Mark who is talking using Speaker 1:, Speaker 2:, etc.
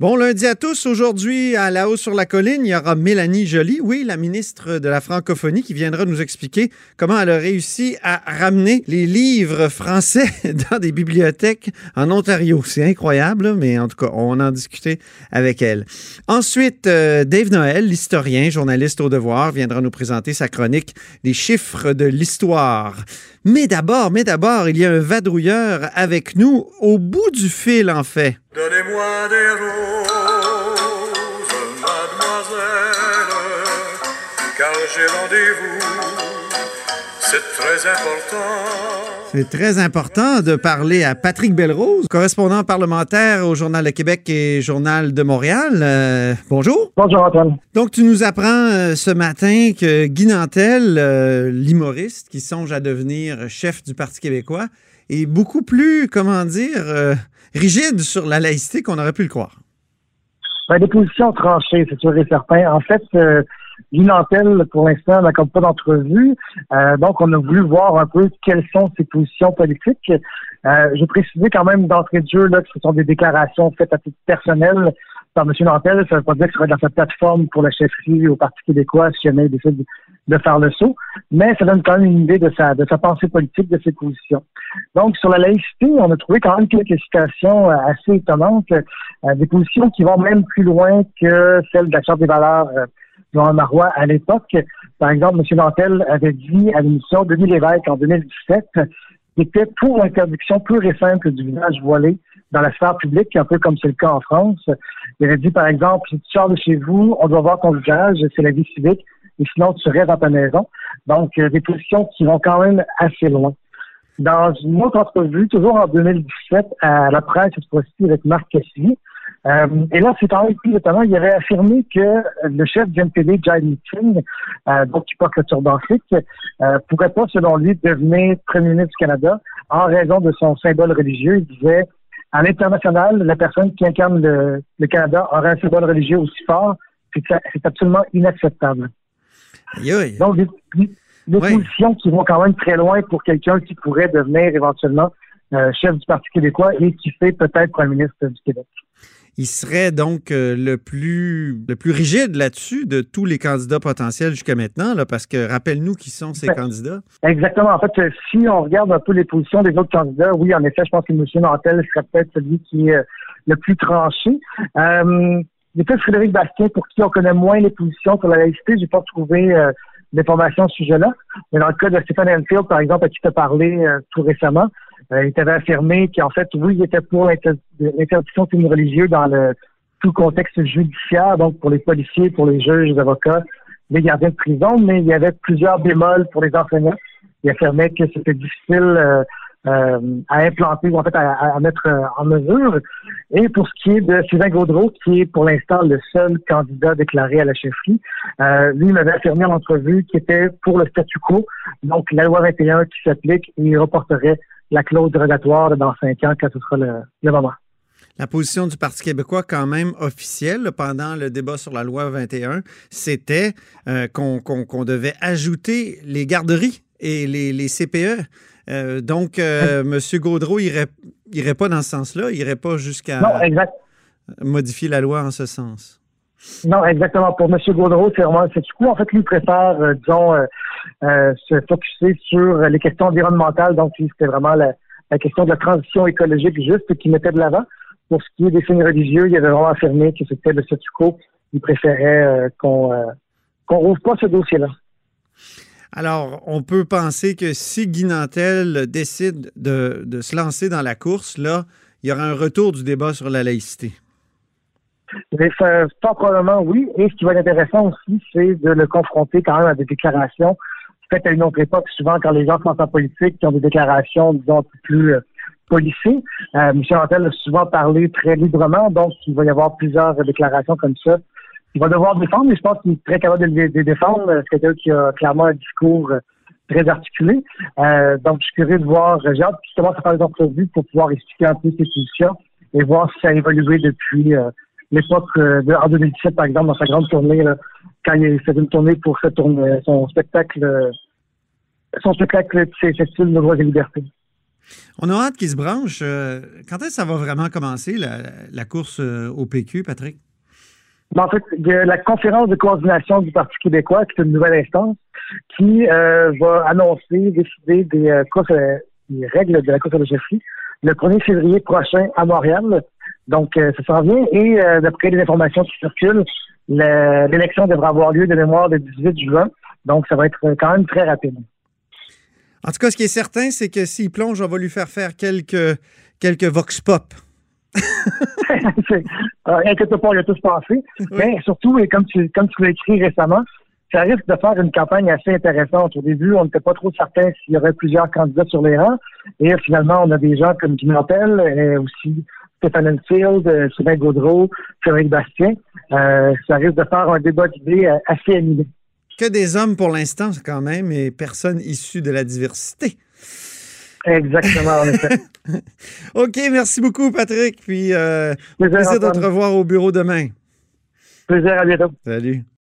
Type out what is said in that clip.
Speaker 1: Bon lundi à tous. Aujourd'hui, à La Haut sur la Colline, il y aura Mélanie Joly, oui, la ministre de la Francophonie, qui viendra nous expliquer comment elle a réussi à ramener les livres français dans des bibliothèques en Ontario. C'est incroyable, mais en tout cas, on en discutait avec elle. Ensuite, euh, Dave Noël, l'historien, journaliste au devoir, viendra nous présenter sa chronique des chiffres de l'histoire. Mais d'abord, mais d'abord, il y a un vadrouilleur avec nous au bout du fil, en fait. Donnez-moi des roses, j'ai rendez-vous. C'est très important. C'est très important de parler à Patrick Belrose, correspondant parlementaire au Journal de Québec et Journal de Montréal. Euh, bonjour.
Speaker 2: Bonjour Antoine.
Speaker 1: Donc tu nous apprends euh, ce matin que Guy Nantel, euh, l'humoriste qui songe à devenir chef du Parti québécois, est beaucoup plus, comment dire, rigide sur la laïcité qu'on aurait pu le croire.
Speaker 2: Ben, des positions tranchées, c'est sûr et certain. En fait, Nantel, pour l'instant, n'accorde pas d'entrevue. Euh, donc, on a voulu voir un peu quelles sont ses positions politiques. Euh, je précisais quand même d'entrée de jeu là, que ce sont des déclarations faites à titre personnel par M. Nantel. Ça ne veut pas dire que ce serait dans sa plateforme pour la chefferie au Parti québécois si jamais il décide de faire le saut. Mais ça donne quand même une idée de sa, de sa pensée politique, de ses positions. Donc, sur la laïcité, on a trouvé quand même quelques citations euh, assez étonnantes, euh, des positions qui vont même plus loin que celles de la Charte des valeurs Jean Marois à l'époque. Par exemple, M. Nantel avait dit à l'émission Denis Lévesque en 2017 qu'il était pour l'interdiction pure et simple du visage voilé dans la sphère publique, un peu comme c'est le cas en France. Il avait dit, par exemple, si tu sors de chez vous, on doit voir ton visage, c'est la vie civique, et sinon tu restes dans ta maison. Donc, euh, des positions qui vont quand même assez loin. Dans une autre entrevue, toujours en 2017, à la presse, cette fois-ci avec Marc Cassidy, euh, et là, c'est quand même plus étonnant. Il avait affirmé que le chef du NPD, Jai Meeting, euh, donc qui porte le turban afrique, euh, pourrait pas, selon lui, devenir premier ministre du Canada en raison de son symbole religieux. Il disait, à l'international, la personne qui incarne le, Canada aurait un symbole religieux aussi fort. C'est absolument inacceptable. Donc, des, des positions qui vont quand même très loin pour quelqu'un qui pourrait devenir éventuellement euh, chef du Parti québécois et qui fait peut-être premier ministre du Québec
Speaker 1: il serait donc euh, le plus le plus rigide là-dessus de tous les candidats potentiels jusqu'à maintenant, là, parce que rappelle-nous qui sont ces ben, candidats.
Speaker 2: Exactement. En fait, euh, si on regarde un peu les positions des autres candidats, oui, en effet, je pense que M. Nantel serait peut-être celui qui est euh, le plus tranché. Euh, il y a peut-être Frédéric Bastien, pour qui on connaît moins les positions sur la laïcité. J'ai pas trouvé d'informations à ce sujet-là. Mais dans le cas de Stéphane Enfield, par exemple, à qui tu as parlé tout récemment, euh, il avait affirmé qu'en fait, oui, il était pour l'interdiction de signes religieux dans le tout contexte judiciaire, donc pour les policiers, pour les juges, les avocats, les gardiens de prison, mais il y avait plusieurs bémols pour les enseignants. Il affirmait que c'était difficile euh, euh, à implanter ou en fait à, mettre en mesure. Et pour ce qui est de Sylvain Gaudreau, qui est pour l'instant le seul candidat déclaré à la chefferie, euh, lui m'avait affirmé en entrevue qu'il était pour le statu quo, donc la loi 21 qui s'applique et il reporterait la clause dérogatoire dans cinq ans quand ce sera le, moment.
Speaker 1: La position du Parti québécois, quand même officielle, pendant le débat sur la loi 21, c'était euh, qu'on devait ajouter les garderies et les, CPE. Euh, donc, euh, M. Gaudreau irait, irait pas dans ce sens-là, il irait pas jusqu'à modifier la loi en ce sens.
Speaker 2: Non, exactement. Pour M. Gaudreau, c'est vraiment c'est du coup, en fait, lui préfère, euh, disons, euh, euh, se focuser sur les questions environnementales. Donc, c'était vraiment la, question de la transition écologique juste qui mettait de l'avant. Pour ce qui est des signes religieux, il avait vraiment affirmé que c'était le statu quo. Il préférait qu'on qu'on rouvre pas ce dossier-là.
Speaker 1: Alors, on peut penser que si Guy Nantel décide de, de se lancer dans la course, là, il y aura un retour du débat sur la laïcité.
Speaker 2: Ça, probablement oui. Et ce qui va être intéressant aussi, c'est de le confronter quand même à des déclarations faites à une autre époque. Souvent, quand les gens sont en politique, qui ont des déclarations, disons, plus euh, policiers. Euh, Michel Antel a souvent parlé très librement, donc il va y avoir plusieurs déclarations comme ça. Il va devoir défendre, mais je pense qu'il est très capable de les défendre. C'est quelqu'un qui a clairement un discours euh, très articulé. Euh, donc, je suis curieux de voir, j'ai hâte commence à faire des pour pouvoir expliquer un peu ses positions et voir si ça a évolué depuis euh, l'époque euh, de, en 2017, par exemple, dans sa grande tournée, quand il faisait une tournée pour cette tournée, son spectacle, euh, son spectacle, c'est style de droits et libertés.
Speaker 1: On a hâte qu'ils se branchent. Euh, quand est-ce que ça va vraiment commencer, la, course euh, au PQ, Patrick?
Speaker 2: Ben, en fait, la conférence de coordination du Parti québécois, qui est une nouvelle instance, qui va annoncer, décider des, courses, des règles de la course à la chefferie le 1er février prochain à Montréal. Donc, ça s'en vient. Et d'après les informations qui circulent, l'élection devra avoir lieu de mémoire le 18 juin. Donc, ça va être quand même très rapide.
Speaker 1: En tout cas, ce qui est certain, c'est que s'il plonge, on va lui faire faire quelques, quelques vox pop.
Speaker 2: Inquiète pas, il a tous passé. Mais surtout, et comme tu, comme tu l'as écrit récemment, ça risque de faire une campagne assez intéressante. Au début, on n'était pas trop certain s'il y aurait plusieurs candidats sur les rangs. Et finalement, on a des gens comme Jim et aussi Stéphane Enfield, euh, Sylvain Gaudreau, Frédéric Bastien. Euh, ça risque de faire un débat d'idées euh, assez animé.
Speaker 1: Que des hommes pour l'instant, quand même, et personne issue de la diversité.
Speaker 2: Exactement, en effet.
Speaker 1: OK, merci beaucoup, Patrick. Puis, plaisir, plaisir de te revoir au bureau demain.
Speaker 2: Plaisir, à bientôt.
Speaker 1: Salut.